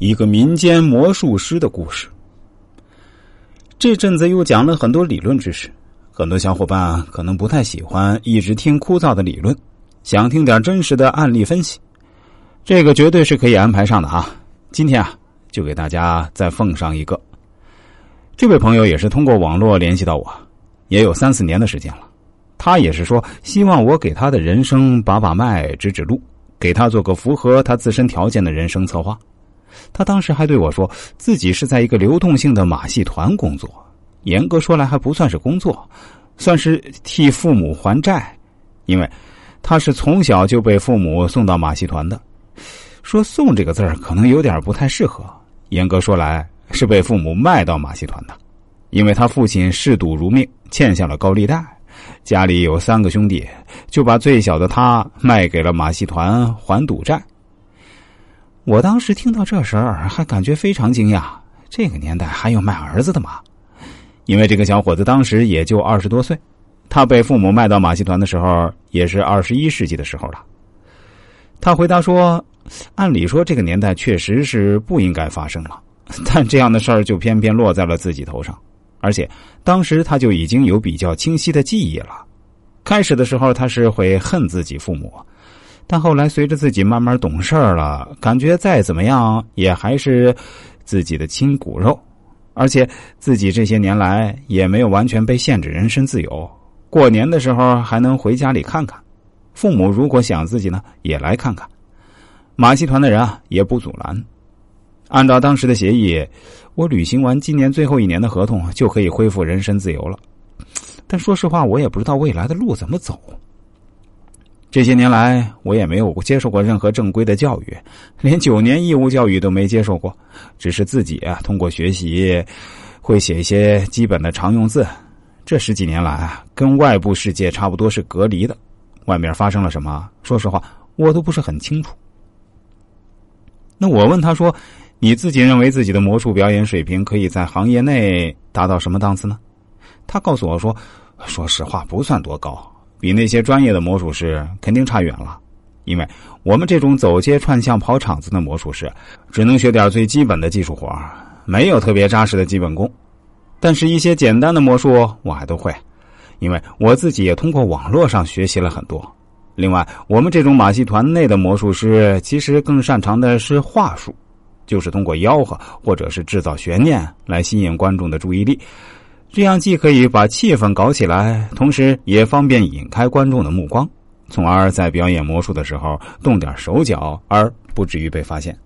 一个民间魔术师的故事。这阵子又讲了很多理论知识，很多小伙伴可能不太喜欢一直听枯燥的理论，想听点真实的案例分析。这个绝对是可以安排上的哈。今天啊，就给大家再奉上一个。这位朋友也是通过网络联系到我，也有三四年的时间了。他也是说希望我给他的人生把把脉、指指路，给他做个符合他自身条件的人生策划。他当时还对我说，自己是在一个流动性的马戏团工作，严格说来还不算是工作，算是替父母还债，因为他是从小就被父母送到马戏团的。说“送”这个字儿可能有点不太适合，严格说来是被父母卖到马戏团的，因为他父亲嗜赌如命，欠下了高利贷，家里有三个兄弟，就把最小的他卖给了马戏团还赌债。我当时听到这事儿，还感觉非常惊讶。这个年代还有卖儿子的吗？因为这个小伙子当时也就二十多岁，他被父母卖到马戏团的时候，也是二十一世纪的时候了。他回答说：“按理说这个年代确实是不应该发生了，但这样的事儿就偏偏落在了自己头上，而且当时他就已经有比较清晰的记忆了。开始的时候他是会恨自己父母。”但后来，随着自己慢慢懂事了，感觉再怎么样也还是自己的亲骨肉，而且自己这些年来也没有完全被限制人身自由。过年的时候还能回家里看看，父母如果想自己呢，也来看看。马戏团的人啊也不阻拦。按照当时的协议，我履行完今年最后一年的合同，就可以恢复人身自由了。但说实话，我也不知道未来的路怎么走。这些年来，我也没有接受过任何正规的教育，连九年义务教育都没接受过，只是自己啊通过学习会写一些基本的常用字。这十几年来啊，跟外部世界差不多是隔离的，外面发生了什么，说实话我都不是很清楚。那我问他说：“你自己认为自己的魔术表演水平可以在行业内达到什么档次呢？”他告诉我说：“说实话，不算多高。”比那些专业的魔术师肯定差远了，因为我们这种走街串巷跑场子的魔术师，只能学点最基本的技术活没有特别扎实的基本功。但是，一些简单的魔术我还都会，因为我自己也通过网络上学习了很多。另外，我们这种马戏团内的魔术师其实更擅长的是话术，就是通过吆喝或者是制造悬念来吸引观众的注意力。这样既可以把气氛搞起来，同时也方便引开观众的目光，从而在表演魔术的时候动点手脚，而不至于被发现。